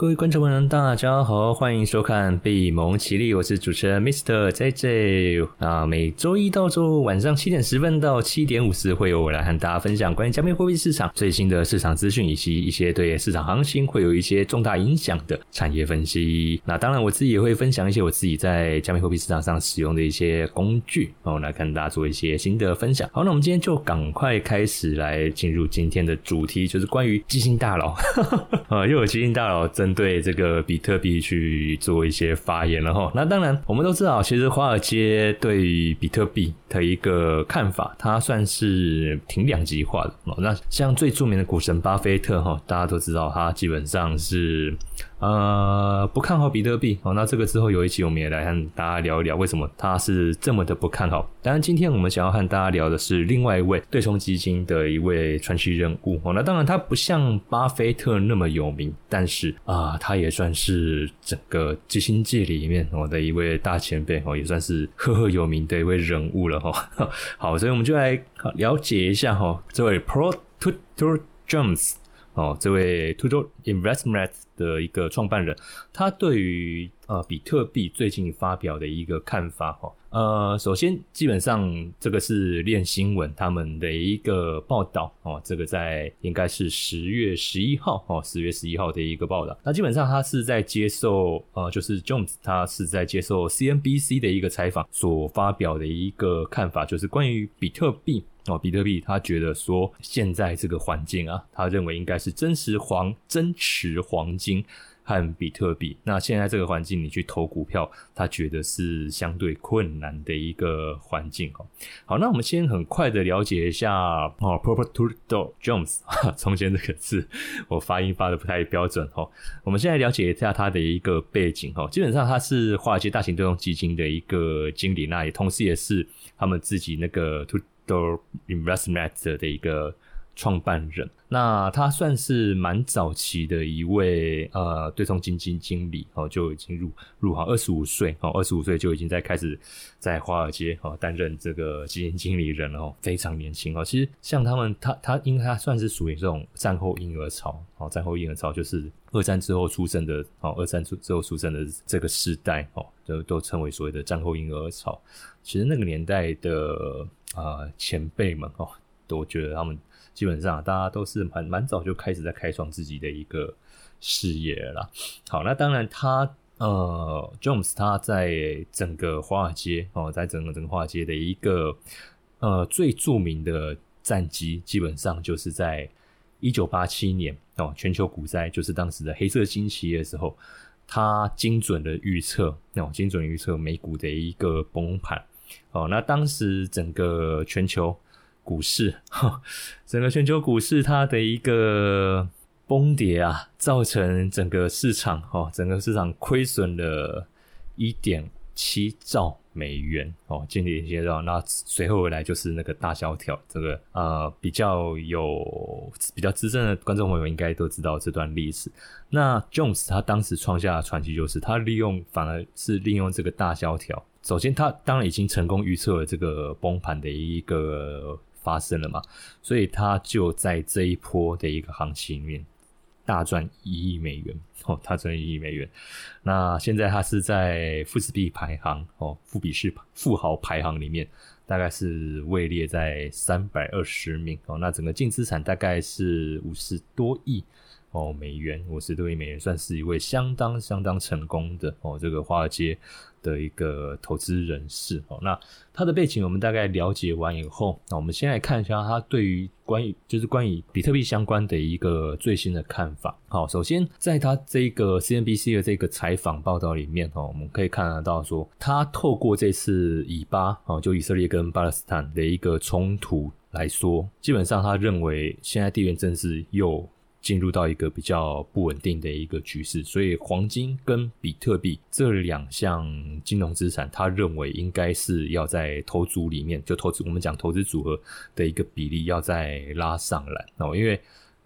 各位观众朋友，大家好，欢迎收看《贝蒙奇力》，我是主持人 Mr. JJ 啊。每周一到周五晚上七点十分到七点五十，会有我来和大家分享关于加密货币市场最新的市场资讯，以及一些对市场行情会有一些重大影响的产业分析。那当然，我自己也会分享一些我自己在加密货币市场上使用的一些工具哦，来跟大家做一些新的分享。好，那我们今天就赶快开始来进入今天的主题，就是关于基金大佬啊，又有基金大佬真。对这个比特币去做一些发言了哈，那当然我们都知道，其实华尔街对于比特币的一个看法，它算是挺两极化的。那像最著名的股神巴菲特哈，大家都知道，他基本上是。呃，不看好比特币哦。那这个之后有一期，我们也来和大家聊一聊，为什么他是这么的不看好。当然，今天我们想要和大家聊的是另外一位对冲基金的一位传奇人物哦。那当然，他不像巴菲特那么有名，但是啊，他也算是整个基金界里面哦的一位大前辈哦，也算是赫赫有名的一位人物了哈。好，所以我们就来了解一下哈，这位 Pro Tutor Jones。哦，这位 t u d o Investment 的一个创办人，他对于呃比特币最近发表的一个看法哈，呃，首先基本上这个是链新闻他们的一个报道哦，这个在应该是十月十一号哦，十月十一号的一个报道。那基本上他是在接受呃，就是 Jones 他是在接受 CNBC 的一个采访所发表的一个看法，就是关于比特币。哦，比特币他觉得说，现在这个环境啊，他认为应该是真实黄、真实黄金和比特币。那现在这个环境，你去投股票，他觉得是相对困难的一个环境哦。好，那我们先很快的了解一下哦，Property Jones，中间这个字我发音发的不太标准哦。我们现在了解一下他的一个背景哦，基本上他是华尔街大型对冲基金的一个经理，那也同时也是他们自己那个 To。都 Investment 的一个创办人，那他算是蛮早期的一位呃对冲基金经理哦，就已经入入行二十五岁哦，二十五岁就已经在开始在华尔街哦担任这个基金经理人了哦，非常年轻哦。其实像他们，他他应该他算是属于这种战后婴儿潮哦，战后婴儿潮就是二战之后出生的哦，二战之之后出生的这个时代哦，都都称为所谓的战后婴儿潮。其实那个年代的。啊，前辈们哦，都觉得他们基本上大家都是蛮蛮早就开始在开创自己的一个事业了。好，那当然他呃，Jones 他在整个华尔街哦，在整个整个华尔街的一个呃最著名的战绩，基本上就是在一九八七年哦，全球股灾就是当时的黑色星期的时候，他精准的预测那种精准预测美股的一个崩盘。哦，那当时整个全球股市，整个全球股市它的一个崩跌啊，造成整个市场哦，整个市场亏损了一点七兆美元哦，经历一些兆。那随后而来就是那个大萧条，这个呃比较有比较资深的观众朋友应该都知道这段历史。那 Jones 他当时创下的传奇就是他利用反而是利用这个大萧条。首先，他当然已经成功预测了这个崩盘的一个发生了嘛，所以他就在这一波的一个行情里面大赚一亿美元 哦，大赚一亿美元。那现在他是在富士币排行哦，富比士富豪排行里面，大概是位列在三百二十名哦。那整个净资产大概是五十多亿。哦，美元五十多亿美元，算是一位相当相当成功的哦，这个华尔街的一个投资人士哦。那他的背景我们大概了解完以后，那我们先来看一下他对于关于就是关于比特币相关的一个最新的看法。好，首先在他这个 CNBC 的这个采访报道里面哦，我们可以看得到说，他透过这次以巴哦，就以色列跟巴勒斯坦的一个冲突来说，基本上他认为现在地缘政治又进入到一个比较不稳定的一个局势，所以黄金跟比特币这两项金融资产，他认为应该是要在投组里面，就投资我们讲投资组合的一个比例要再拉上来哦。因为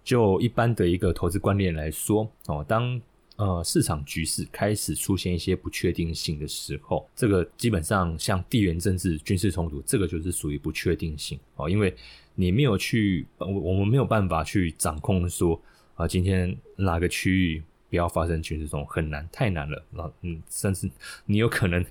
就一般的一个投资观念来说哦，当呃市场局势开始出现一些不确定性的时候，这个基本上像地缘政治、军事冲突，这个就是属于不确定性哦，因为。你没有去，我我们没有办法去掌控说啊，今天哪个区域不要发生军事中，很难，太难了。然后，嗯，甚至你有可能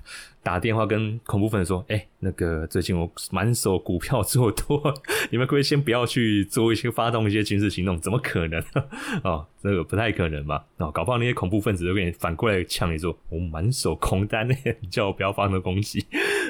打电话跟恐怖分子说：“哎，那个最近我满手股票做多，你们可不可以先不要去做一些发动一些军事行动。”怎么可能？哦，这个不太可能吧？哦，搞不好那些恐怖分子都给你反过来呛你说：“我满手空单呢，你 叫我不要发动攻击。”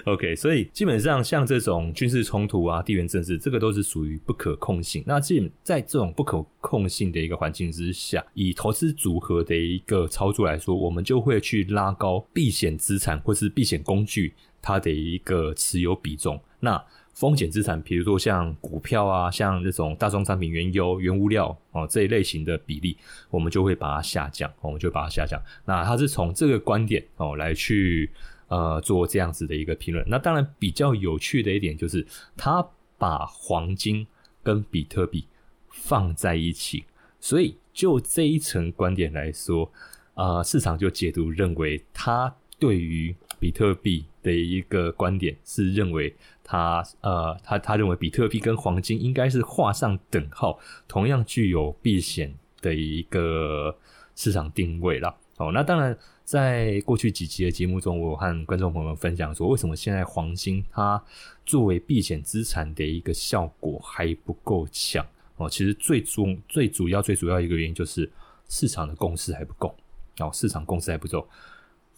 OK，所以基本上像这种军事冲突啊、地缘政治，这个都是属于不可控性。那基在这种不可控性的一个环境之下，以投资组合的一个操作来说，我们就会去拉高避险资产或是避险工具它的一个持有比重。那风险资产，比如说像股票啊、像这种大宗商品、原油、原物料哦这一类型的比例，我们就会把它下降，我们就把它下降。那它是从这个观点哦来去。呃，做这样子的一个评论。那当然比较有趣的一点就是，他把黄金跟比特币放在一起，所以就这一层观点来说，呃，市场就解读认为，他对于比特币的一个观点是认为，他呃，他他认为比特币跟黄金应该是画上等号，同样具有避险的一个市场定位了。哦，那当然。在过去几集的节目中，我和观众朋友们分享说，为什么现在黄金它作为避险资产的一个效果还不够强哦？其实最主最主要最主要一个原因就是市场的共识还不够哦，市场共识还不够。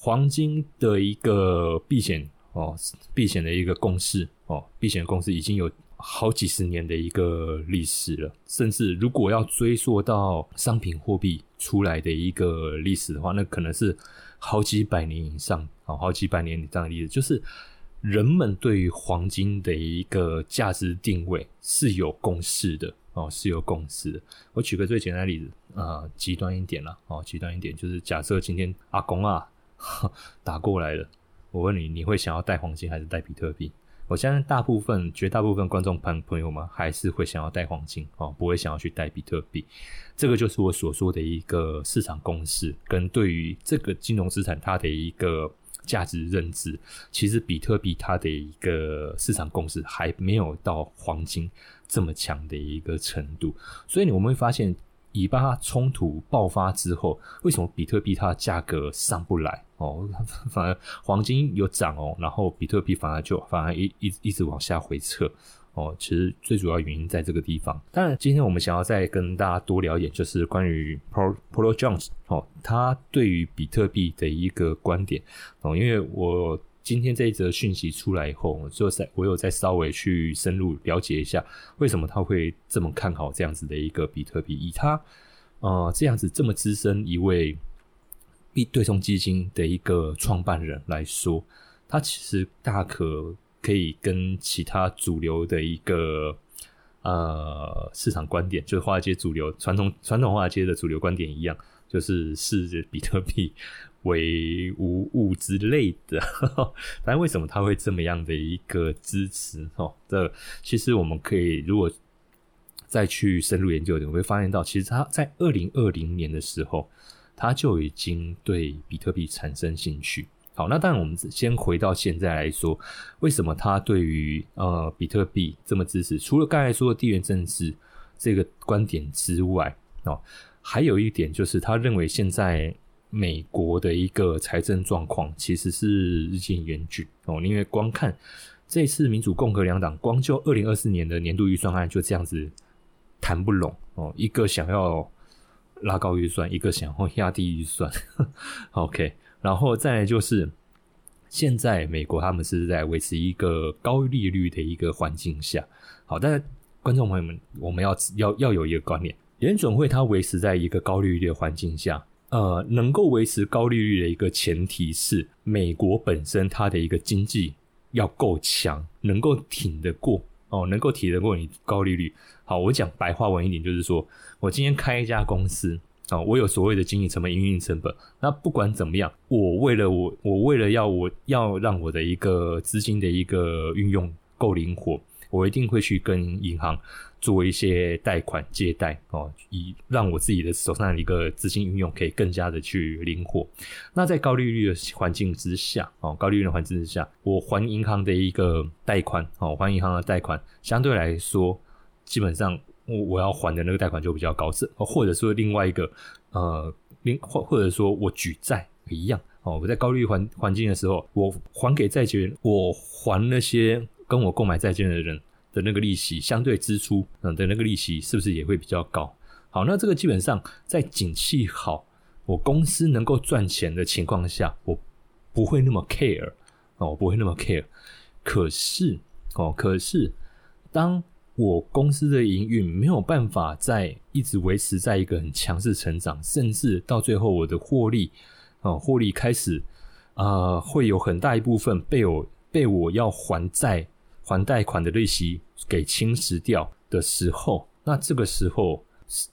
黄金的一个避险哦，避险的一个共识哦，避险共识已经有好几十年的一个历史了，甚至如果要追溯到商品货币。出来的一个历史的话，那可能是好几百年以上啊，好几百年以上的历史，就是人们对于黄金的一个价值定位是有共识的哦，是有共识的。我举个最简单的例子啊，极端一点了哦，极端一点就是假设今天阿公啊 打过来了，我问你，你会想要带黄金还是带比特币？我相信大部分、绝大部分观众朋朋友们还是会想要带黄金哦，不会想要去带比特币。这个就是我所说的一个市场共识，跟对于这个金融资产它的一个价值认知。其实比特币它的一个市场共识还没有到黄金这么强的一个程度，所以我们会发现。以巴冲突爆发之后，为什么比特币它的价格上不来哦？反而黄金有涨哦，然后比特币反而就反而一一一直往下回撤哦。其实最主要原因在这个地方。当然，今天我们想要再跟大家多聊一点，就是关于 Pro Pro Jones 哦，他对于比特币的一个观点哦，因为我。今天这一则讯息出来以后，就在我有再稍微去深入了解一下，为什么他会这么看好这样子的一个比特币？以他呃这样子这么资深一位币对冲基金的一个创办人来说，他其实大可可以跟其他主流的一个呃市场观点，就是华尔街主流传统传统华尔街的主流观点一样，就是视比特币。为无物之类的，但为什么他会这么样的一个支持？哦，这其实我们可以如果再去深入研究，你会发现到，其实他在二零二零年的时候，他就已经对比特币产生兴趣。好，那当然我们先回到现在来说，为什么他对于呃比特币这么支持？除了刚才说的地缘政治这个观点之外，哦，还有一点就是他认为现在。美国的一个财政状况其实是日渐严峻哦，因为光看这次民主共和两党，光就二零二四年的年度预算案就这样子谈不拢哦，一个想要拉高预算，一个想要压低预算。OK，然后再就是现在美国他们是在维持一个高利率的一个环境下，好，但是观众朋友们，我们要要要有一个观念，联准会它维持在一个高利率的环境下。呃，能够维持高利率的一个前提是，美国本身它的一个经济要够强，能够挺得过哦，能够挺得过你高利率。好，我讲白话文一点，就是说我今天开一家公司啊，我有所谓的经营成本、营运成本。那不管怎么样，我为了我，我为了要我要让我的一个资金的一个运用够灵活，我一定会去跟银行。做一些贷款借贷哦，以让我自己的手上的一个资金运用可以更加的去灵活。那在高利率的环境之下哦，高利率的环境之下，我还银行的一个贷款哦，还银行的贷款相对来说，基本上我我要还的那个贷款就比较高，是或者说另外一个呃，另或或者说我举债一样哦，我在高利率环环境的时候，我还给债权人，我还那些跟我购买债券的人的那个利息，相对支出嗯的那个利息是不是也会比较高？好，那这个基本上在景气好，我公司能够赚钱的情况下，我不会那么 care 哦，我不会那么 care。可是哦，可是当我公司的营运没有办法在一直维持在一个很强势成长，甚至到最后我的获利，哦，获利开始，呃，会有很大一部分被我被我要还债还贷款的利息给侵蚀掉的时候，那这个时候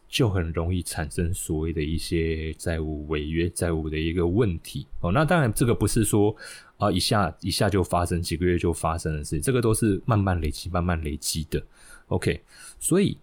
就很容易产生所谓的一些债务违约、债务的一个问题。哦，那当然这个不是说啊一下一下就发生，几个月就发生的事，这个都是慢慢累积、慢慢累积的。OK，所以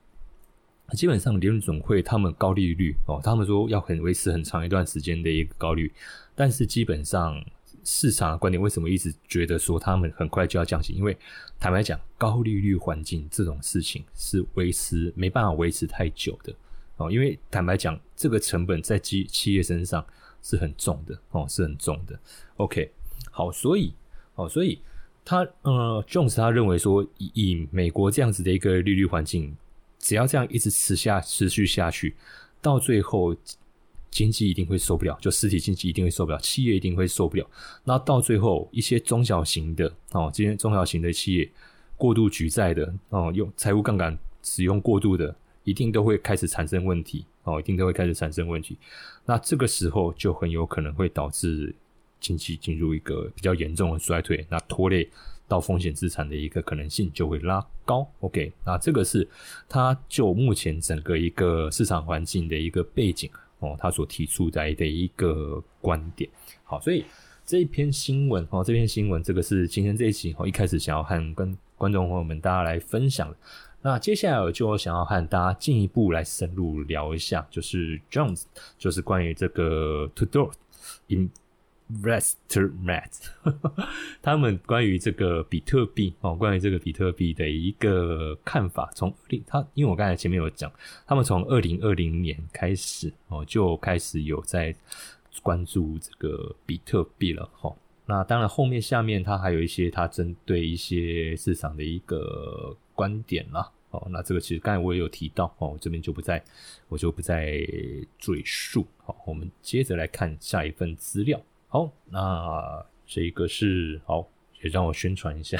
基本上联准会他们高利率哦，他们说要很维持很长一段时间的一个高率，但是基本上市场的观点为什么一直觉得说他们很快就要降息？因为坦白讲，高利率环境这种事情是维持没办法维持太久的哦，因为坦白讲，这个成本在企企业身上是很重的哦，是很重的。OK，好，所以哦，所以。他呃，Jones 他认为说，以以美国这样子的一个利率环境，只要这样一直持下持续下去，到最后经济一定会受不了，就实体经济一定会受不了，企业一定会受不了。那到最后，一些中小型的哦，这些中小型的企业过度举债的哦，用财务杠杆使用过度的，一定都会开始产生问题哦，一定都会开始产生问题。那这个时候就很有可能会导致。经济进入一个比较严重的衰退，那拖累到风险资产的一个可能性就会拉高。OK，那这个是它就目前整个一个市场环境的一个背景哦，他所提出来的一个观点。好，所以这一篇新闻哦，这篇新闻这个是今天这一集哦，一开始想要和跟观众朋友们大家来分享。那接下来我就想要和大家进一步来深入聊一下，就是 Jones，就是关于这个 To Do in Rester Mat，他们关于这个比特币哦，关于这个比特币的一个看法，从零他，因为我刚才前面有讲，他们从二零二零年开始哦，就开始有在关注这个比特币了哈。那当然后面下面他还有一些他针对一些市场的一个观点啦哦。那这个其实刚才我也有提到哦，我这边就不再我就不再赘述。好，我们接着来看下一份资料。好，那这个是好，也让我宣传一下。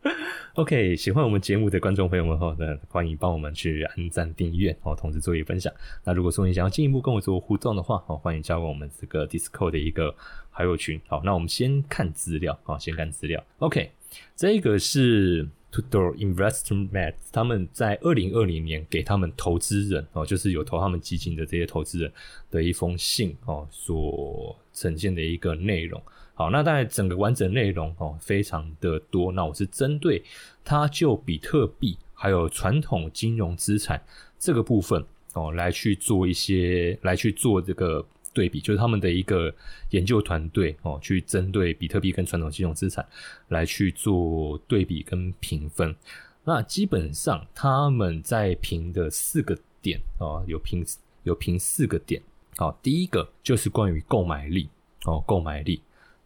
OK，喜欢我们节目的观众朋友们哈，那欢迎帮我们去按赞、订阅哦，同时做一分享。那如果说你想要进一步跟我做互动的话，哦，欢迎加入我们这个 Discord 的一个好友群。好，那我们先看资料啊，先看资料。OK，这个是。To do investment，他们在二零二零年给他们投资人哦，就是有投他们基金的这些投资人的一封信哦，所呈现的一个内容。好，那当然整个完整内容哦，非常的多。那我是针对它就比特币还有传统金融资产这个部分哦，来去做一些来去做这个。对比就是他们的一个研究团队哦，去针对比特币跟传统金融资产来去做对比跟评分。那基本上他们在评的四个点哦，有评有评四个点。好，第一个就是关于购买力哦，购买力；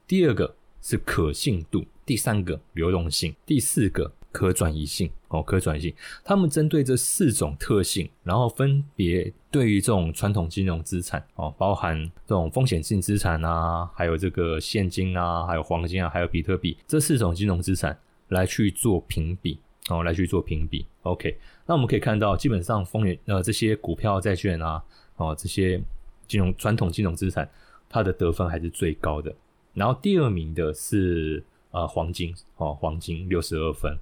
第二个是可信度；第三个流动性；第四个。可转移性哦，可转移性，他们针对这四种特性，然后分别对于这种传统金融资产哦，包含这种风险性资产啊，还有这个现金啊，还有黄金啊，还有比特币这四种金融资产来去做评比哦，来去做评比。OK，那我们可以看到，基本上风险呃这些股票、债券啊，哦这些金融传统金融资产，它的得分还是最高的。然后第二名的是呃黄金哦，黄金六十二分。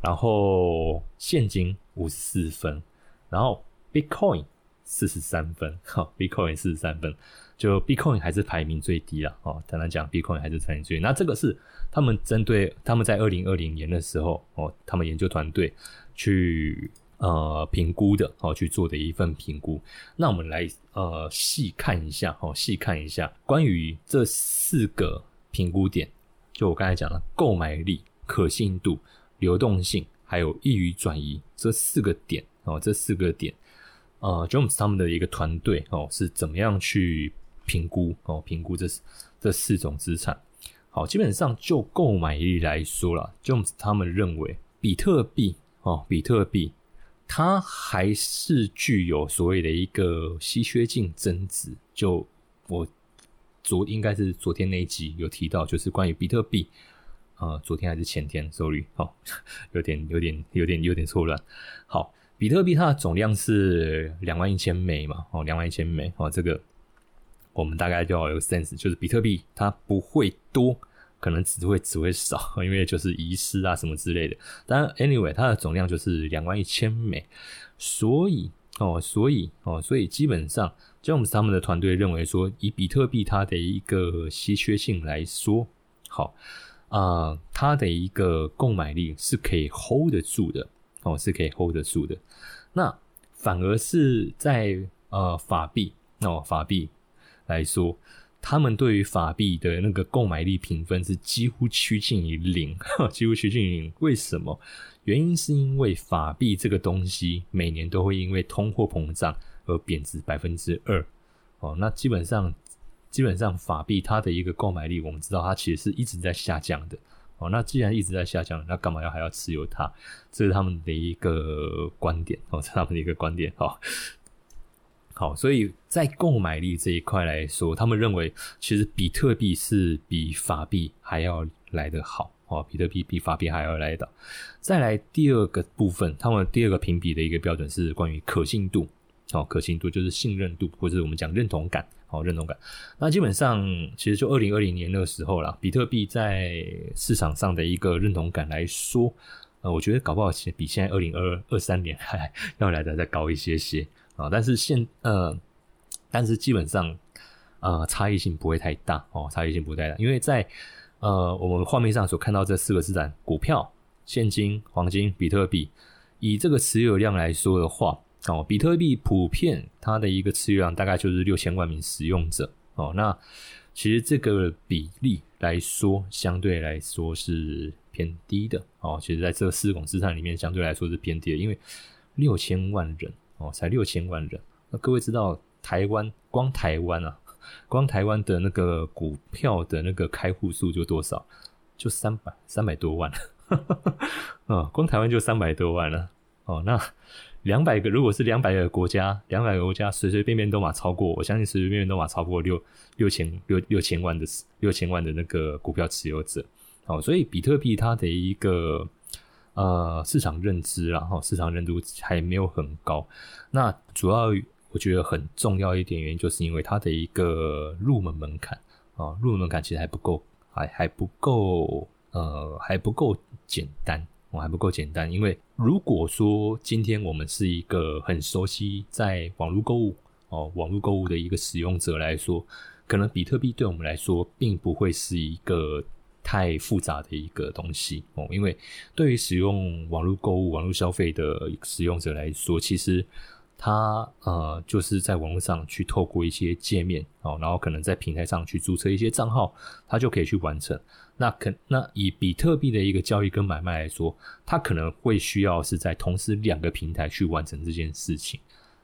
然后现金五十四分，然后 Bitcoin 四十三分，哈，Bitcoin 四十三分，就 Bitcoin 还是排名最低了，哦，简单讲，Bitcoin 还是排名最低。那这个是他们针对他们在二零二零年的时候，哦，他们研究团队去呃评估的，哦，去做的一份评估。那我们来呃细看一下，哦，细看一下关于这四个评估点，就我刚才讲的购买力、可信度。流动性还有易于转移这四个点哦，这四个点呃，Jones 他们的一个团队哦是怎么样去评估哦评估这这四种资产。好，基本上就购买力来说了，Jones 他们认为比特币哦，比特币它还是具有所谓的一个稀缺性增值。就我昨应该是昨天那一集有提到，就是关于比特币，呃，昨天还是前天，sorry，哦，有点有点有点有点错乱。好，比特币它的总量是两万一千枚嘛，哦，两万一千枚，哦，这个。我们大概就要有 sense，就是比特币它不会多，可能只会只会少，因为就是遗失啊什么之类的。当然，anyway，它的总量就是两万一千枚，所以哦，所以哦，所以基本上，，James 他们的团队认为说，以比特币它的一个稀缺性来说，好啊，它的一个购买力是可以 hold 得住的，哦，是可以 hold 得住的。那反而是在呃法币哦，法币。来说，他们对于法币的那个购买力评分是几乎趋近于零，几乎趋近于零。为什么？原因是因为法币这个东西每年都会因为通货膨胀而贬值百分之二。哦，那基本上，基本上法币它的一个购买力，我们知道它其实是一直在下降的。哦，那既然一直在下降，那干嘛要还要持有它？这是他们的一个观点。哦，是他们的一个观点。哦。好，所以在购买力这一块来说，他们认为其实比特币是比法币还要来得好哦，比特币比法币还要来的。再来第二个部分，他们第二个评比的一个标准是关于可信度，哦，可信度就是信任度，或者我们讲认同感，哦，认同感。那基本上其实就二零二零年那个时候啦，比特币在市场上的一个认同感来说，呃，我觉得搞不好比现在二零二二三年还要来的再高一些些。啊，但是现呃，但是基本上呃，差异性不会太大哦，差异性不太大，因为在呃我们画面上所看到这四个资产：股票、现金、黄金、比特币。以这个持有量来说的话，哦，比特币普遍它的一个持有量大概就是六千万名使用者哦。那其实这个比例来说，相对来说是偏低的哦。其实在这四种资产里面，相对来说是偏低的，因为六千万人。哦，才六千万人。那各位知道台湾光台湾啊，光台湾的那个股票的那个开户数就多少？就三百三百多万。啊，光台湾就三百多万了。哦，那两百个，如果是两百个国家，两百个国家随随便便都嘛超过，我相信随随便便都嘛超过六六千六六千万的六千万的那个股票持有者。哦，所以比特币它的一个。呃，市场认知，然后市场认知还没有很高。那主要我觉得很重要一点原因，就是因为它的一个入门门槛啊，入门门槛其实还不够，还还不够，呃，还不够简单，我还不够简单。因为如果说今天我们是一个很熟悉在网络购物哦，网络购物的一个使用者来说，可能比特币对我们来说并不会是一个。太复杂的一个东西哦，因为对于使用网络购物、网络消费的使用者来说，其实他呃就是在网络上去透过一些界面哦，然后可能在平台上去注册一些账号，他就可以去完成。那可那以比特币的一个交易跟买卖来说，它可能会需要是在同时两个平台去完成这件事情，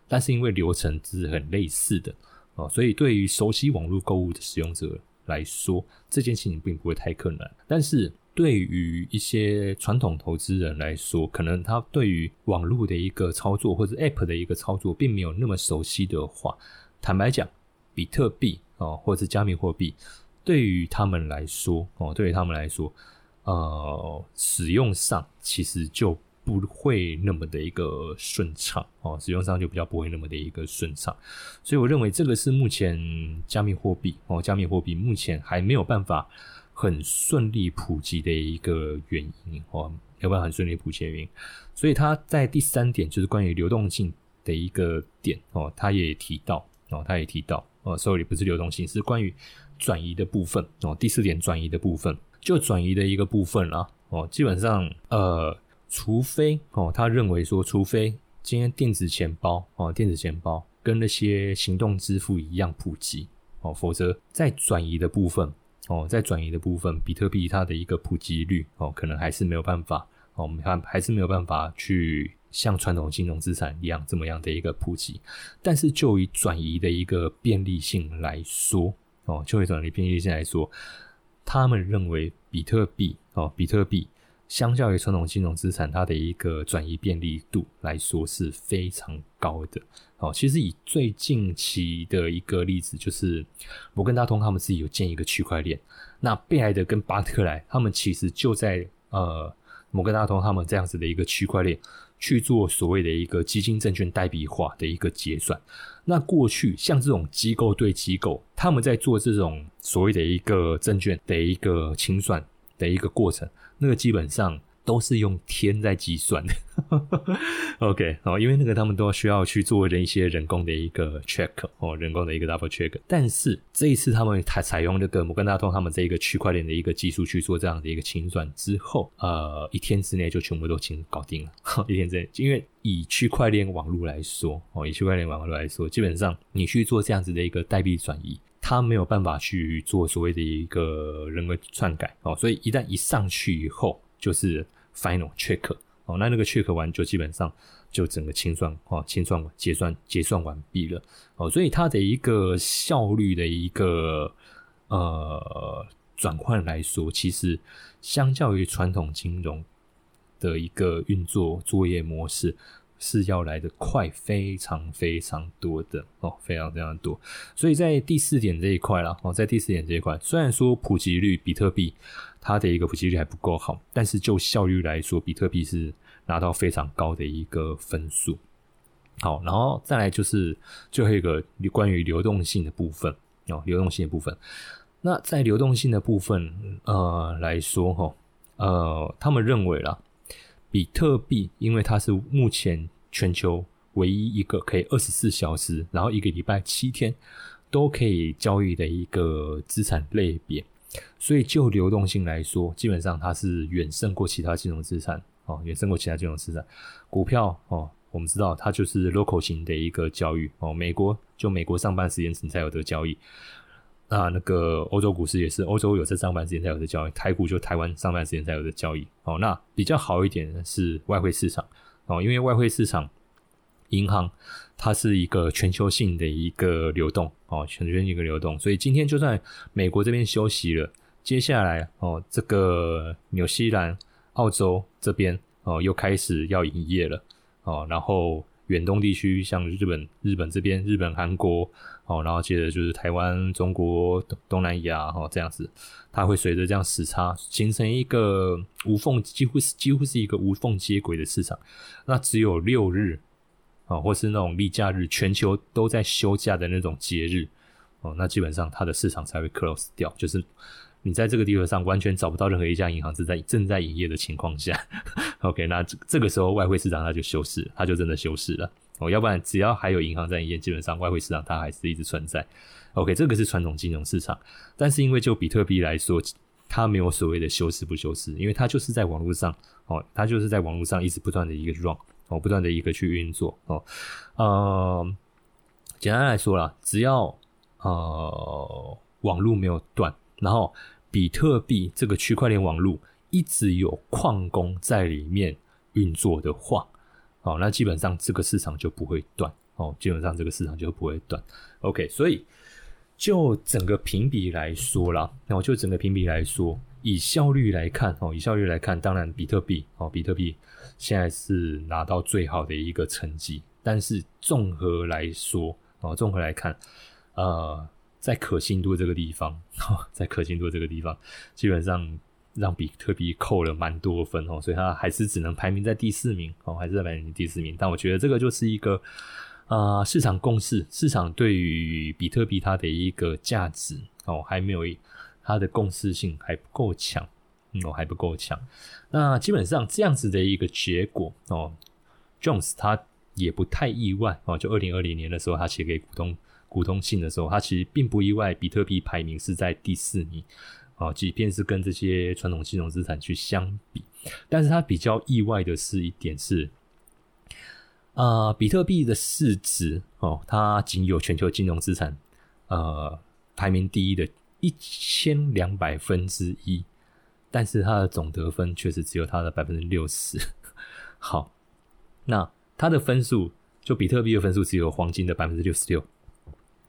但是因为流程是很类似的哦，所以对于熟悉网络购物的使用者。来说这件事情并不会太困难，但是对于一些传统投资人来说，可能他对于网络的一个操作或者 App 的一个操作并没有那么熟悉的话，坦白讲，比特币哦，或者是加密货币，对于他们来说哦，对于他们来说，呃，使用上其实就。不会那么的一个顺畅哦，使用上就比较不会那么的一个顺畅，所以我认为这个是目前加密货币哦，加密货币目前还没有办法很顺利普及的一个原因哦，没有办法很顺利普及的原因。所以他在第三点就是关于流动性的一个点哦，他也提到哦，他也提到哦所以不是流动性，是关于转移的部分哦。第四点转移的部分，就转移的一个部分啦哦，基本上呃。除非哦，他认为说，除非今天电子钱包哦，电子钱包跟那些行动支付一样普及哦，否则在转移的部分哦，在转移的部分，比特币它的一个普及率哦，可能还是没有办法哦，我们看还是没有办法去像传统金融资产一样这么样的一个普及，但是就以转移的一个便利性来说，哦，就以转移便利性来说，他们认为比特币哦，比特币相较于传统金融资产，它的一个转移便利度来说是非常高的。哦，其实以最近期的一个例子，就是摩根大通他们自己有建一个区块链，那贝莱德跟巴特莱他们其实就在呃。摩根大通他们这样子的一个区块链去做所谓的一个基金证券代币化的一个结算，那过去像这种机构对机构，他们在做这种所谓的一个证券的一个清算的一个过程，那个基本上。都是用天在计算的，OK 哦，因为那个他们都需要去做一些人工的一个 check 哦，人工的一个 double check。但是这一次他们采采用这个摩根大通他们这一个区块链的一个技术去做这样的一个清算之后，呃，一天之内就全部都清搞定了。一天之内，因为以区块链网络来说哦，以区块链网络来说，基本上你去做这样子的一个代币转移，它没有办法去做所谓的一个人为篡改哦，所以一旦一上去以后。就是 final check 哦，那那个 check 完就基本上就整个清算哦，清算结算结算完毕了哦，所以它的一个效率的一个呃转换来说，其实相较于传统金融的一个运作作业模式是要来的快非常非常多的哦，非常非常多。所以在第四点这一块啦，哦，在第四点这一块，虽然说普及率比特币。它的一个普及率还不够好，但是就效率来说，比特币是拿到非常高的一个分数。好，然后再来就是最后一个关于流动性的部分哦，流动性的部分。那在流动性的部分呃来说哈，呃，他们认为啦，比特币因为它是目前全球唯一一个可以二十四小时，然后一个礼拜七天都可以交易的一个资产类别。所以就流动性来说，基本上它是远胜过其他金融资产哦，远胜过其他金融资产。股票哦，我们知道它就是 local 型的一个交易哦，美国就美国上班时间才有的交易。那那个欧洲股市也是，欧洲有在上班时间才有的交易，台股就台湾上班时间才有的交易哦。那比较好一点的是外汇市场哦，因为外汇市场。银行它是一个全球性的一个流动哦，全球性一个流动，所以今天就算美国这边休息了，接下来哦，这个纽西兰、澳洲这边哦又开始要营业了哦，然后远东地区像日本、日本这边、日本、韩国哦，然后接着就是台湾、中国、东南亚哦这样子，它会随着这样时差形成一个无缝，几乎是几乎是一个无缝接轨的市场，那只有六日。啊，或是那种例假日，全球都在休假的那种节日，哦，那基本上它的市场才会 close 掉，就是你在这个地方上完全找不到任何一家银行是在正在营业的情况下，OK，那这个时候外汇市场它就休市，它就真的休市了，哦，要不然只要还有银行在营业，基本上外汇市场它还是一直存在，OK，这个是传统金融市场，但是因为就比特币来说，它没有所谓的休市不休市，因为它就是在网络上，哦，它就是在网络上一直不断的一个 run。哦，不断的一个去运作哦，呃，简单来说啦，只要呃网络没有断，然后比特币这个区块链网络一直有矿工在里面运作的话，哦，那基本上这个市场就不会断哦，基本上这个市场就不会断。OK，所以就整个评比来说啦，然后就整个评比来说。以效率来看，哦，以效率来看，当然比特币，哦，比特币现在是拿到最好的一个成绩。但是综合来说，哦，综合来看，呃，在可信度这个地方，在可信度这个地方，基本上让比特币扣了蛮多分哦，所以它还是只能排名在第四名，哦，还是在排名第四名。但我觉得这个就是一个，啊，市场共识，市场对于比特币它的一个价值，哦，还没有。它的共识性还不够强，哦，还不够强。那基本上这样子的一个结果哦，Jones 他也不太意外哦。就二零二零年的时候，他写给股东股东信的时候，他其实并不意外，比特币排名是在第四名哦，即便是跟这些传统金融资产去相比。但是他比较意外的是一点是，啊，比特币的市值哦，它仅有全球金融资产呃排名第一的。一千两百分之一，但是它的总得分确实只有它的百分之六十。好，那它的分数就比特币的分数只有黄金的百分之六十六，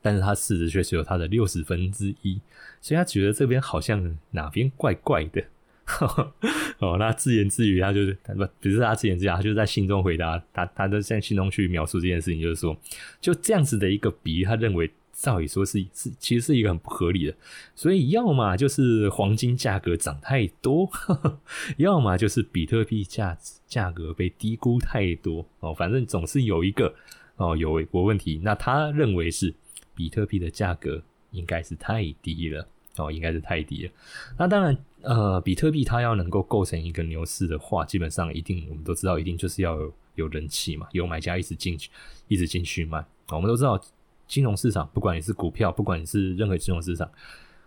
但是它市值却只有它的六十分之一，所以他觉得这边好像哪边怪怪的。哦，那自言自语，他就是不，不是他自言自语，他就在信中回答他，他都在信中去描述这件事情，就是说，就这样子的一个比喻，他认为照理说是是，其实是一个很不合理的，所以要么就是黄金价格涨太多，要么就是比特币价价格被低估太多哦，反正总是有一个哦有一个问题，那他认为是比特币的价格应该是太低了。哦，应该是太低了。那当然，呃，比特币它要能够构成一个牛市的话，基本上一定我们都知道，一定就是要有有人气嘛，有买家一直进去，一直进去买。我们都知道，金融市场不管你是股票，不管你是任何金融市场，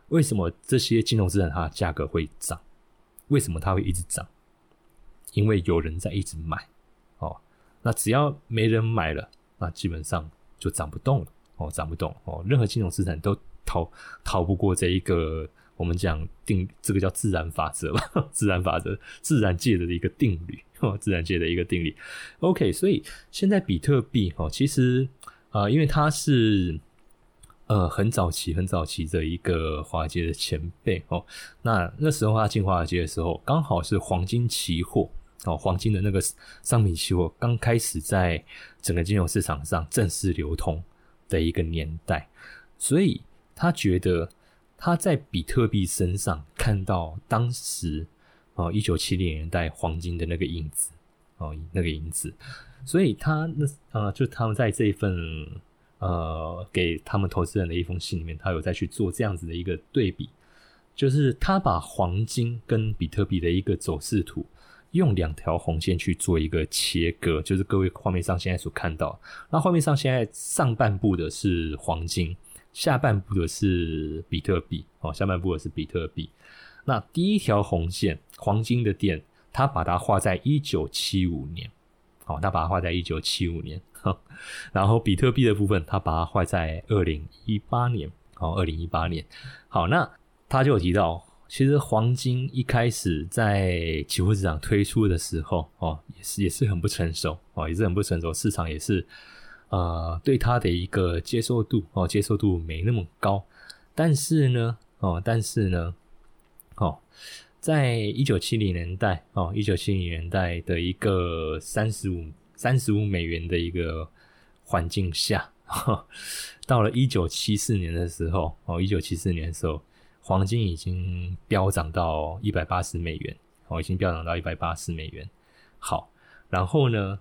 为什么这些金融资产它价格会涨？为什么它会一直涨？因为有人在一直买。哦，那只要没人买了，那基本上就涨不动了。哦，涨不动。哦，任何金融资产都。逃逃不过这一个，我们讲定这个叫自然法则吧，自然法则，自然界的一个定律哦，自然界的一个定律。OK，所以现在比特币哦，其实啊，因为他是呃很早期、很早期的一个华尔街的前辈哦，那那时候他进华尔街的时候，刚好是黄金期货哦，黄金的那个商品期货刚开始在整个金融市场上正式流通的一个年代，所以。他觉得他在比特币身上看到当时哦一九七零年代黄金的那个影子哦那个银子，所以他那呃就他们在这一份呃给他们投资人的一封信里面，他有再去做这样子的一个对比，就是他把黄金跟比特币的一个走势图用两条红线去做一个切割，就是各位画面上现在所看到，那画面上现在上半部的是黄金。下半部的是比特币哦，下半部的是比特币。那第一条红线，黄金的点，他把它画在一九七五年，好，他把它画在一九七五年。然后比特币的部分，他把它画在二零一八年，好，二零一八年。好，那他就有提到，其实黄金一开始在期货市场推出的时候，哦，也是也是很不成熟，哦，也是很不成熟，市场也是。呃，对它的一个接受度哦，接受度没那么高。但是呢，哦，但是呢，哦，在一九七零年代哦，一九七零年代的一个三十五三十五美元的一个环境下，到了一九七四年的时候哦，一九七四年的时候，黄金已经飙涨到一百八十美元哦，已经飙涨到一百八十美元。好，然后呢？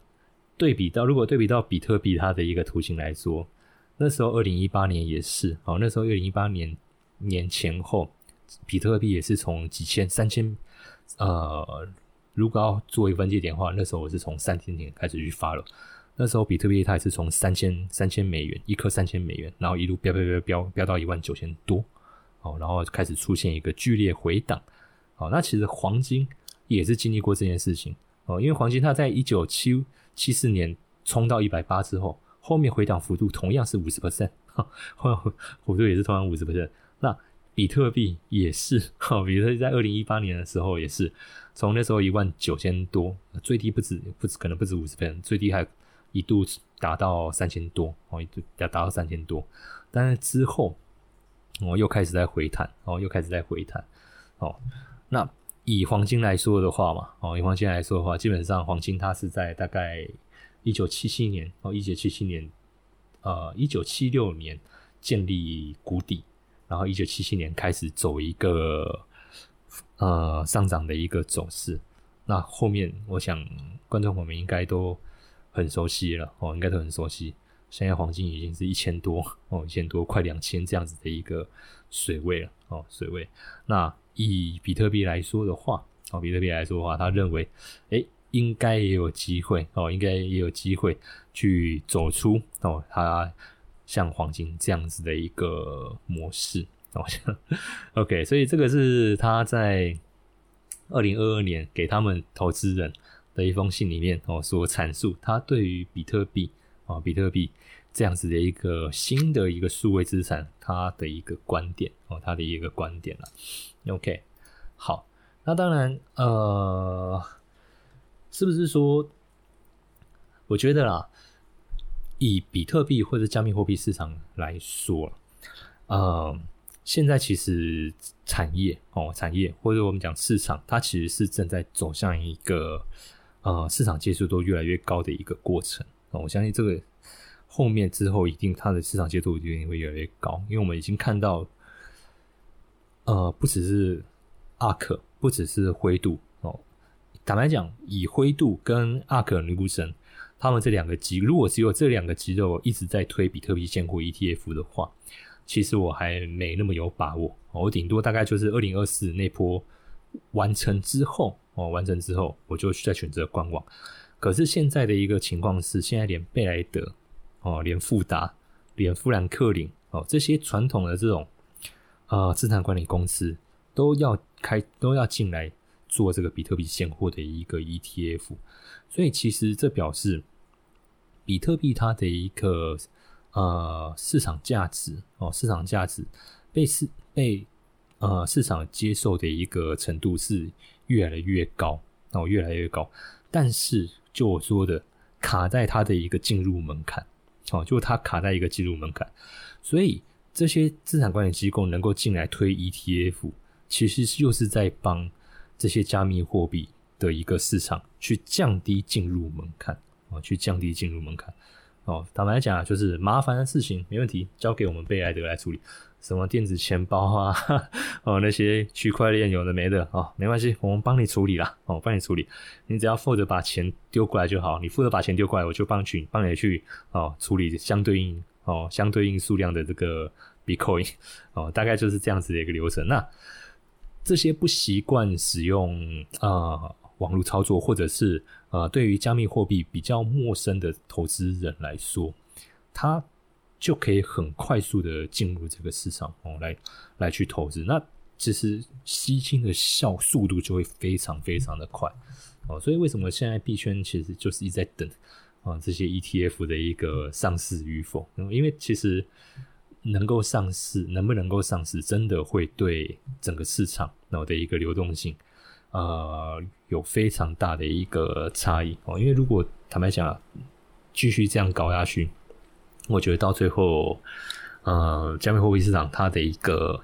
对比到，如果对比到比特币它的一个图形来说，那时候二零一八年也是，哦，那时候二零一八年年前后，比特币也是从几千、三千，呃，如果要做一个分界点的话，那时候我是从三千点开始去发了。那时候比特币它也是从三千三千美元一颗三千美元，然后一路飙飙飙飙飙到一万九千多，哦，然后开始出现一个剧烈回档，哦，那其实黄金也是经历过这件事情，哦，因为黄金它在一九七。七四年冲到一百八之后，后面回档幅度同样是五十 percent，后 幅度也是同样五十 percent。那比特币也是，哈，比特币在二零一八年的时候也是，从那时候一万九千多，最低不止不止可能不止五十倍最低还一度达到三千多，哦，一度要达到三千多。但是之后，哦，又开始在回弹，哦，又开始在回弹，哦，那。以黄金来说的话嘛，哦，以黄金来说的话，基本上黄金它是在大概一九七七年哦，一九七七年，呃，一九七六年建立谷底，然后一九七七年开始走一个呃上涨的一个走势。那后面我想观众朋友们应该都很熟悉了哦，应该都很熟悉。现在黄金已经是一千多哦，一千多快两千这样子的一个水位了哦，水位那。以比特币来说的话，哦，比特币来说的话，他认为，哎，应该也有机会哦，应该也有机会去走出哦，它像黄金这样子的一个模式好像。OK，所以这个是他在二零二二年给他们投资人的一封信里面哦所阐述他对于比特币啊，比特币这样子的一个新的一个数位资产，他的一个观点哦，他的一个观点了。OK，好，那当然，呃，是不是说我觉得啦，以比特币或者加密货币市场来说，呃，现在其实产业哦，产业或者我们讲市场，它其实是正在走向一个呃市场接受度越来越高的一个过程。我相信这个后面之后一定它的市场接受度一定会越来越高，因为我们已经看到，呃，不只是阿克不只是灰度哦。坦白讲，以灰度跟 ARK 女股神，他们这两个肌，如果只有这两个肌肉一直在推比特币现货 ETF 的话，其实我还没那么有把握。我顶多大概就是二零二四那波完成之后哦，完成之后我就再选择观望。可是现在的一个情况是，现在连贝莱德哦，连富达、连富兰克林哦，这些传统的这种呃资产管理公司都要开都要进来做这个比特币现货的一个 ETF，所以其实这表示比特币它的一个呃市场价值哦，市场价值被市被呃市场接受的一个程度是越来越高哦，越来越高，但是。就我说的，卡在它的一个进入门槛，哦，就它卡在一个进入门槛，所以这些资产管理机构能够进来推 ETF，其实就是在帮这些加密货币的一个市场去降低进入门槛，啊，去降低进入门槛，哦，坦白讲就是麻烦的事情没问题，交给我们贝莱德来处理。什么电子钱包啊，哦，那些区块链有的没的哦，没关系，我们帮你处理啦，哦，帮你处理，你只要负责把钱丢过来就好，你负责把钱丢过来，我就帮去帮你去哦处理相对应哦相对应数量的这个 Bitcoin 哦，大概就是这样子的一个流程。那这些不习惯使用啊网络操作，或者是呃对于加密货币比较陌生的投资人来说，他。就可以很快速的进入这个市场哦，来来去投资，那其实吸金的效速度就会非常非常的快哦，所以为什么现在币圈其实就是一直在等啊这些 ETF 的一个上市与否？因为其实能够上市，能不能够上市，真的会对整个市场然后的一个流动性呃有非常大的一个差异哦，因为如果坦白讲，继续这样搞下去。我觉得到最后，呃，加密货币市场它的一个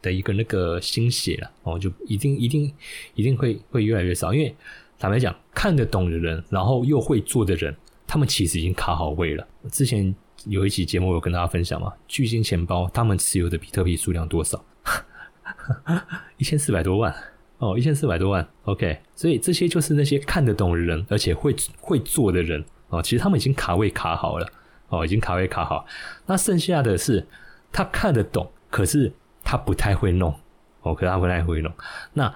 的一个那个心血了哦，就一定一定一定会会越来越少。因为坦白讲，看得懂的人，然后又会做的人，他们其实已经卡好位了。之前有一期节目有跟大家分享嘛，巨星钱包他们持有的比特币数量多少？一千四百多万哦，一千四百多万。OK，所以这些就是那些看得懂的人，而且会会做的人哦，其实他们已经卡位卡好了。哦，已经卡位卡好，那剩下的是他看得懂，可是他不太会弄，哦，可是他不太会弄。那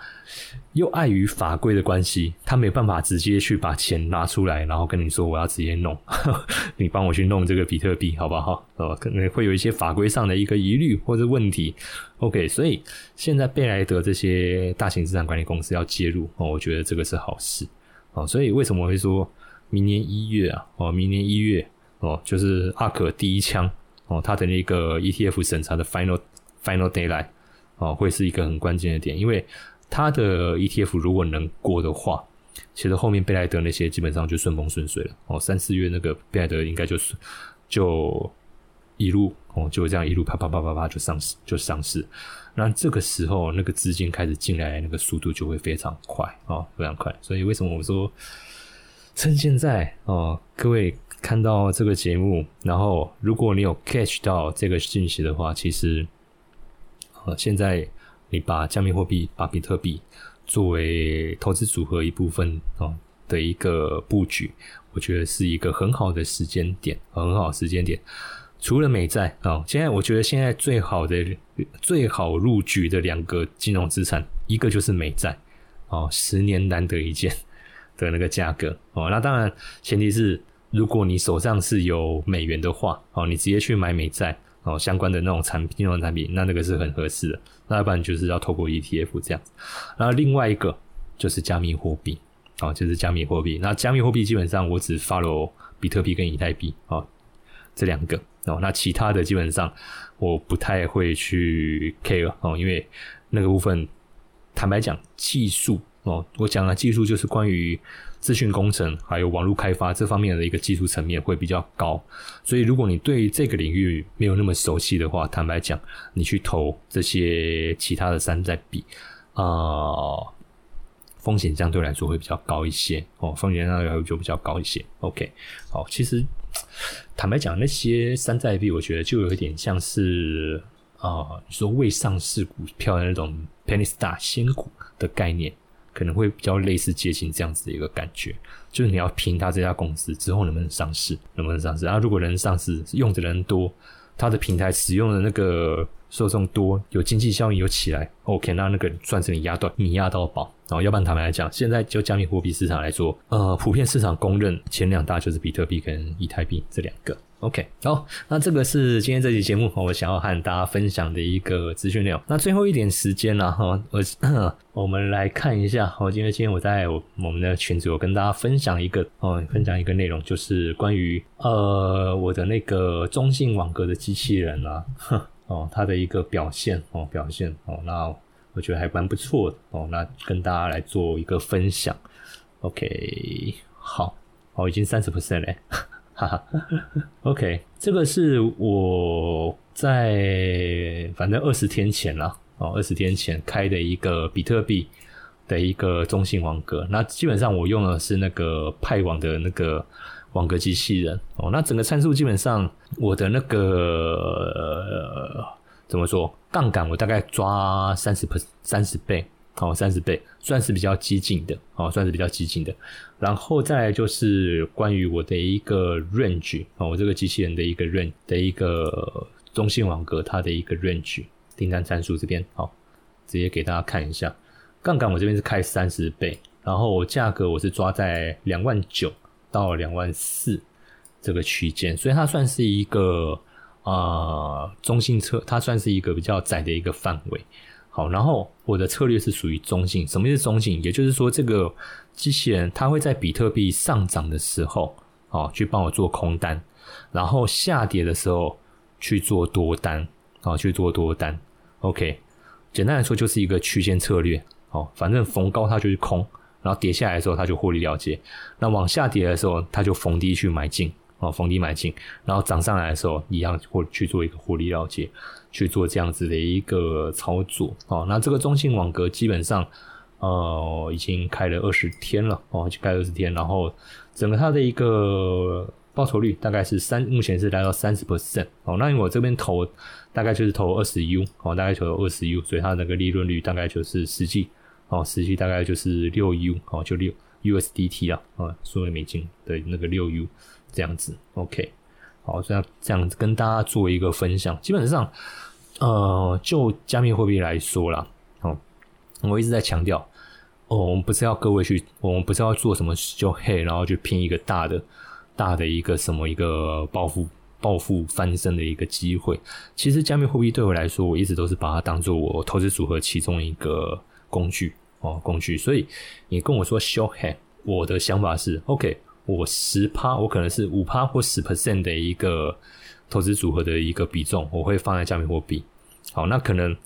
又碍于法规的关系，他没有办法直接去把钱拿出来，然后跟你说我要直接弄，你帮我去弄这个比特币，好不好？哦，可能会有一些法规上的一个疑虑或者问题。OK，所以现在贝莱德这些大型资产管理公司要介入，哦，我觉得这个是好事。哦，所以为什么会说明年一月啊？哦，明年一月。哦，就是阿克第一枪哦，他的那个 ETF 审查的 final final deadline 哦，会是一个很关键的点，因为它的 ETF 如果能过的话，其实后面贝莱德那些基本上就顺风顺水了。哦，三四月那个贝莱德应该就是就一路哦，就这样一路啪啪啪啪啪就上市就上市，那这个时候那个资金开始进来，那个速度就会非常快哦，非常快，所以为什么我说趁现在哦，各位。看到这个节目，然后如果你有 catch 到这个信息的话，其实，现在你把加密货币、把比特币作为投资组合一部分哦的一个布局，我觉得是一个很好的时间点，很好时间点。除了美债啊，现在我觉得现在最好的、最好入局的两个金融资产，一个就是美债哦，十年难得一见的那个价格哦。那当然前提是。如果你手上是有美元的话，哦，你直接去买美债哦，相关的那种产金融产品，那那个是很合适的。那要不然就是要透过 ETF 这样子。然后另外一个就是加密货币，哦，就是加密货币。那加密货币基本上我只 follow 比特币跟以太币哦，这两个哦。那其他的基本上我不太会去 care 哦，因为那个部分坦白讲，技术哦，我讲的技术就是关于。资讯工程还有网络开发这方面的一个技术层面会比较高。所以如果你对这个领域没有那么熟悉的话，坦白讲，你去投这些其他的山寨币啊，风险相对来说会比较高一些哦，风险相对来说就比较高一些。OK，好，其实坦白讲，那些山寨币，我觉得就有一点像是。啊，你说未上市股票的那种 penny star 仙股的概念，可能会比较类似接近这样子的一个感觉，就是你要评他这家公司之后能不能上市，能不能上市。然后如果能上市，用的人多，他的平台使用的那个受众多，有经济效应有起来，OK，那那个算是你压断，你压到宝。然后要不然坦白来讲，现在就加密货币市场来说，呃，普遍市场公认前两大就是比特币跟以太币这两个。OK，好，那这个是今天这期节目我想要和大家分享的一个资讯内容。那最后一点时间了哈，我 我们来看一下。我今天今天我在我们的群组，我跟大家分享一个哦，分享一个内容，就是关于呃我的那个中信网格的机器人啊，哦，它的一个表现哦，表现哦，那我觉得还蛮不错的哦，那跟大家来做一个分享。OK，好，哦，已经三十 percent 嘞。哈哈，OK，这个是我在反正二十天前了哦，二十天前开的一个比特币的一个中性网格。那基本上我用的是那个派网的那个网格机器人哦。那整个参数基本上我的那个怎么说杠杆，我大概抓三十三十倍。哦，三十倍算是比较激进的，哦，算是比较激进的。然后再来就是关于我的一个 range，哦，我这个机器人的一个 range 的一个中性网格，它的一个 range 订单参数这边，好，直接给大家看一下。杠杆我这边是开三十倍，然后价格我是抓在两万九到两万四这个区间，所以它算是一个啊中性车，它算是一个比较窄的一个范围。好，然后我的策略是属于中性。什么是中性？也就是说，这个机器人它会在比特币上涨的时候，哦，去帮我做空单，然后下跌的时候去做多单，哦，去做多单。OK，简单来说就是一个区间策略。哦，反正逢高它就是空，然后跌下来的时候它就获利了结。那往下跌的时候，它就逢低去买进，哦，逢低买进，然后涨上来的时候一样或去做一个获利了结。去做这样子的一个操作哦，那这个中信网格基本上呃已经开了二十天了哦，就开二十天，然后整个它的一个报酬率大概是三，目前是来到三十 percent 哦。那因为我这边投大概就是投二十 U 哦，大概投二十 U，所以它那个利润率大概就是实际哦，实际大概就是六 U 哦，就六 USDT 啊啊，数位美金的那个六 U 这样子，OK。好，这样这样子跟大家做一个分享。基本上，呃，就加密货币来说啦，哦，我一直在强调，哦，我们不是要各位去，我们不是要做什么就黑，然后去拼一个大的、大的一个什么一个暴富、暴富翻身的一个机会。其实，加密货币对我来说，我一直都是把它当做我投资组合其中一个工具哦，工具。所以，你跟我说 show head，我的想法是 OK。我十趴，我可能是五趴或十 percent 的一个投资组合的一个比重，我会放在加密货币。好，那可能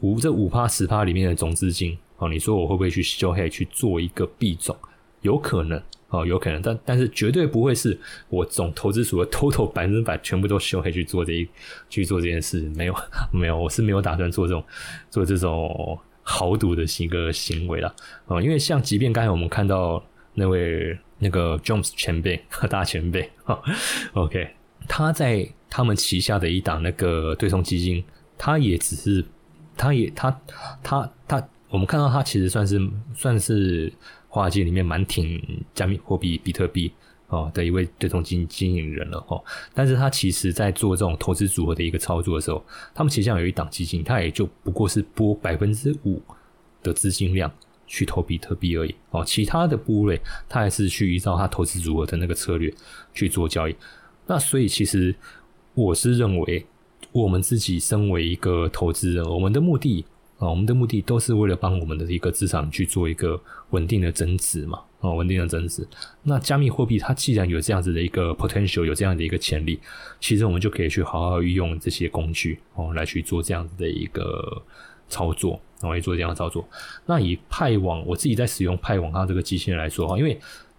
五这五趴十趴里面的总资金，哦，你说我会不会去修黑去做一个币种？有可能，哦，有可能，但但是绝对不会是我总投资组合 total 百分之百全部都修黑去做这一去做这件事，没有没有，我是没有打算做这种做这种豪赌的一个行为了。哦，因为像即便刚才我们看到那位。那个 Jones 前辈和 大前辈，OK，他在他们旗下的一档那个对冲基金，他也只是，他也他他他，我们看到他其实算是算是华尔街里面蛮挺加密货币比特币哦的一位对冲基金经营人了哈，但是他其实在做这种投资组合的一个操作的时候，他们旗下有一档基金，他也就不过是拨百分之五的资金量。去投比特币而已哦，其他的部位他还是去依照他投资组合的那个策略去做交易。那所以其实我是认为，我们自己身为一个投资人，我们的目的啊，我们的目的都是为了帮我们的一个资产去做一个稳定的增值嘛，哦，稳定的增值。那加密货币它既然有这样子的一个 potential，有这样的一个潜力，其实我们就可以去好好运用这些工具哦，来去做这样子的一个操作。容易做这样的操作。那以派网，我自己在使用派网它这个机器人来说哈，因为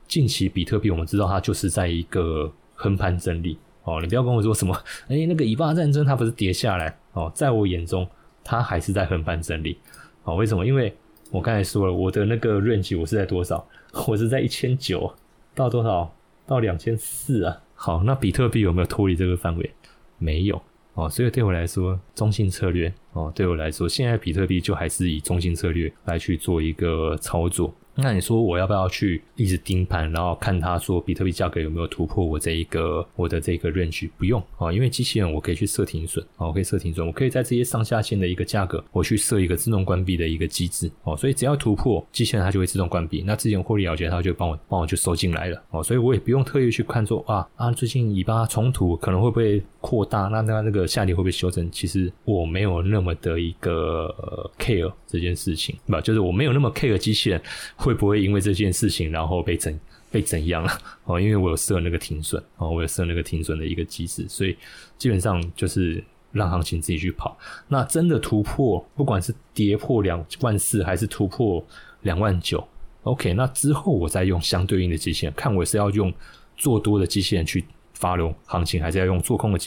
近期比特币我们知道它就是在一个横盘整理哦，你不要跟我说什么，哎，那个以巴战争它不是跌下来哦，在我眼中它还是在横盘整理哦，为什么？因为我刚才说了，我的那个 range 我是在多少？我是在一千九到多少？到两千四啊。好，那比特币有没有脱离这个范围？没有哦，所以对我来说，中性策略哦，对我来说，现在比特币就还是以中性策略来去做一个操作。那你说我要不要去一直盯盘，然后看他说比特币价格有没有突破我这一个我的这个 range？不用啊，因为机器人我可以去设停损啊，我可以设停损，我可以在这些上下限的一个价格，我去设一个自动关闭的一个机制哦，所以只要突破机器人它就会自动关闭。那之前获利了结它就帮我帮我就收进来了哦，所以我也不用特意去看说啊啊最近以巴冲突可能会不会扩大，那那那个下跌会不会修正？其实我没有那么的一个 care 这件事情，不就是我没有那么 care 机器人。会不会因为这件事情，然后被怎被怎样了？哦，因为我有设那个停损，哦，我有设那个停损的一个机制，所以基本上就是让行情自己去跑。那真的突破，不管是跌破两万四，还是突破两万九，OK，那之后我再用相对应的机器人，看我是要用做多的机器人去发流行情，还是要用做空的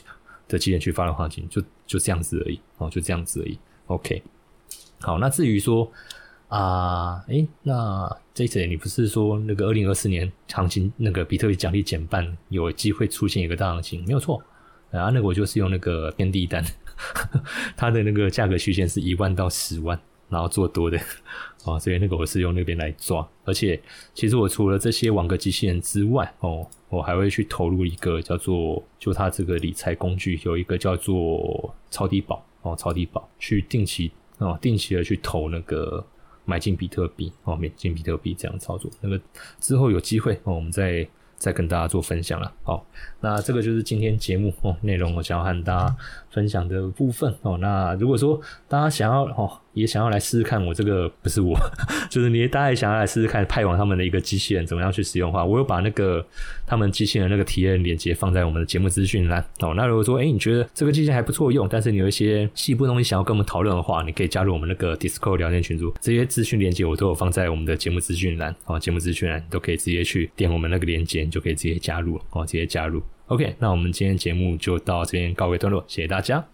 的机器人去发流行情，就就这样子而已，哦，就这样子而已。OK，好，那至于说。啊，诶，那这次你不是说那个二零二四年行情那个比特币奖励减半，有机会出现一个大行情，没有错。然后那个我就是用那个天地单，它的那个价格区间是一万到十万，然后做多的 哦，所以那个我是用那边来抓。而且其实我除了这些网格机器人之外，哦，我还会去投入一个叫做就它这个理财工具，有一个叫做超低保哦，超低保去定期哦，定期的去投那个。买进比特币哦，买进比特币这样操作，那个之后有机会哦，我们再再跟大家做分享了。好，那这个就是今天节目哦内容，我想要和大家分享的部分哦。那如果说大家想要哦。也想要来试试看，我这个不是我，就是你大家也想要来试试看派网他们的一个机器人怎么样去使用的话，我有把那个他们机器人那个体验链接放在我们的节目资讯栏哦。那如果说哎你觉得这个机器人还不错用，但是你有一些细部东西想要跟我们讨论的话，你可以加入我们那个 Discord 聊天群组，这些资讯链接我都有放在我们的节目资讯栏哦。节目资讯栏都可以直接去点我们那个链接，你就可以直接加入哦，直接加入。OK，那我们今天节目就到这边告一段落，谢谢大家。